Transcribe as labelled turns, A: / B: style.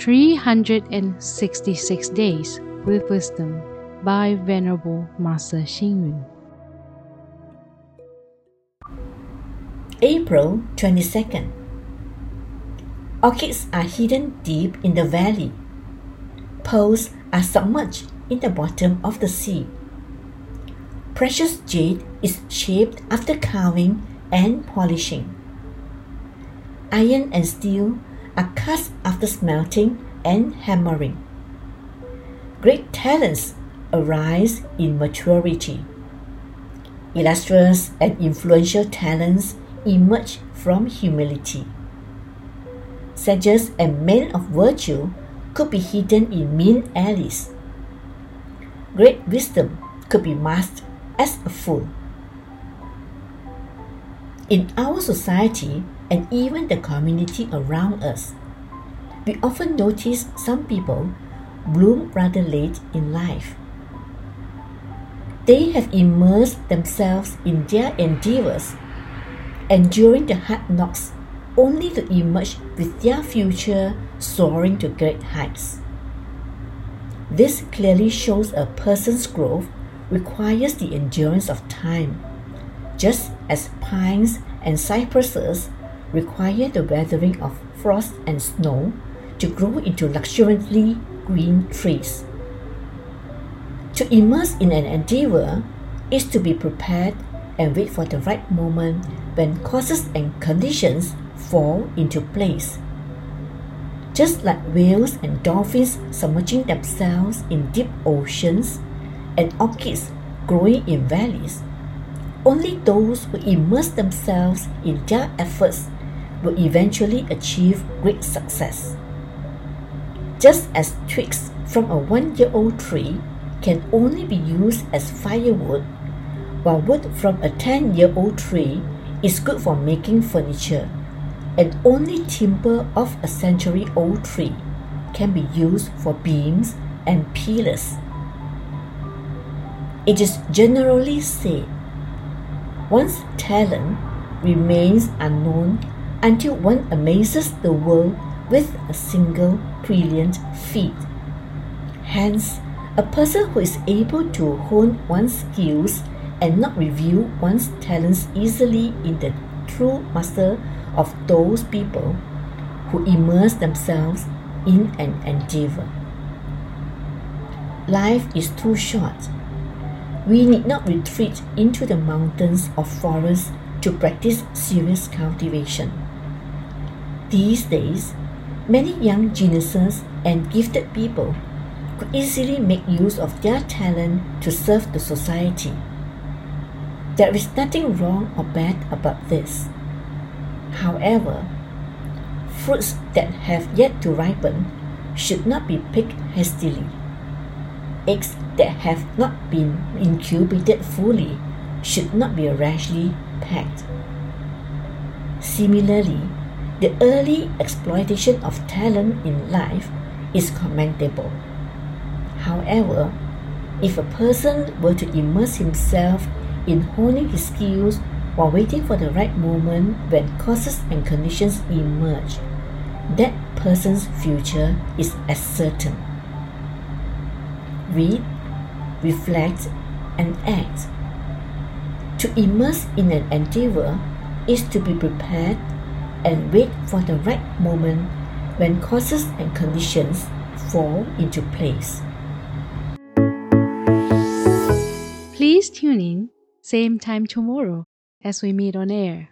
A: 366 Days with Wisdom by Venerable Master Hsing.
B: April 22nd. Orchids are hidden deep in the valley. Pearls are submerged in the bottom of the sea. Precious jade is shaped after carving and polishing. Iron and steel are cast after smelting and hammering. Great talents arise in maturity. Illustrious and influential talents emerge from humility. Sages and men of virtue could be hidden in mean alleys. Great wisdom could be masked as a fool. In our society and even the community around us, we often notice some people bloom rather late in life. They have immersed themselves in their endeavors enduring the hard knocks only to emerge with their future soaring to great heights. This clearly shows a person's growth requires the endurance of time, just as pines and cypresses require the weathering of frost and snow to grow into luxuriantly green trees. To immerse in an endeavor is to be prepared and wait for the right moment when causes and conditions fall into place. Just like whales and dolphins submerging themselves in deep oceans and orchids growing in valleys, only those who immerse themselves in their efforts will eventually achieve great success. Just as twigs from a one year old tree can only be used as firewood, while wood from a 10 year old tree is good for making furniture, and only timber of a century old tree can be used for beams and pillars. It is generally said once talent remains unknown until one amazes the world with a single brilliant feat. Hence, a person who is able to hone one's skills and not reveal one's talents easily in the true master of those people who immerse themselves in an endeavor. Life is too short. We need not retreat into the mountains or forests to practice serious cultivation. These days, many young geniuses and gifted people could easily make use of their talent to serve the society. There is nothing wrong or bad about this. However, fruits that have yet to ripen should not be picked hastily. Eggs that have not been incubated fully should not be rashly packed. Similarly, the early exploitation of talent in life is commendable. However, if a person were to immerse himself in honing his skills while waiting for the right moment when causes and conditions emerge, that person's future is as certain. Read, reflect, and act. To immerse in an endeavor is to be prepared and wait for the right moment when causes and conditions fall into place.
A: Please tune in same time tomorrow as we meet on air.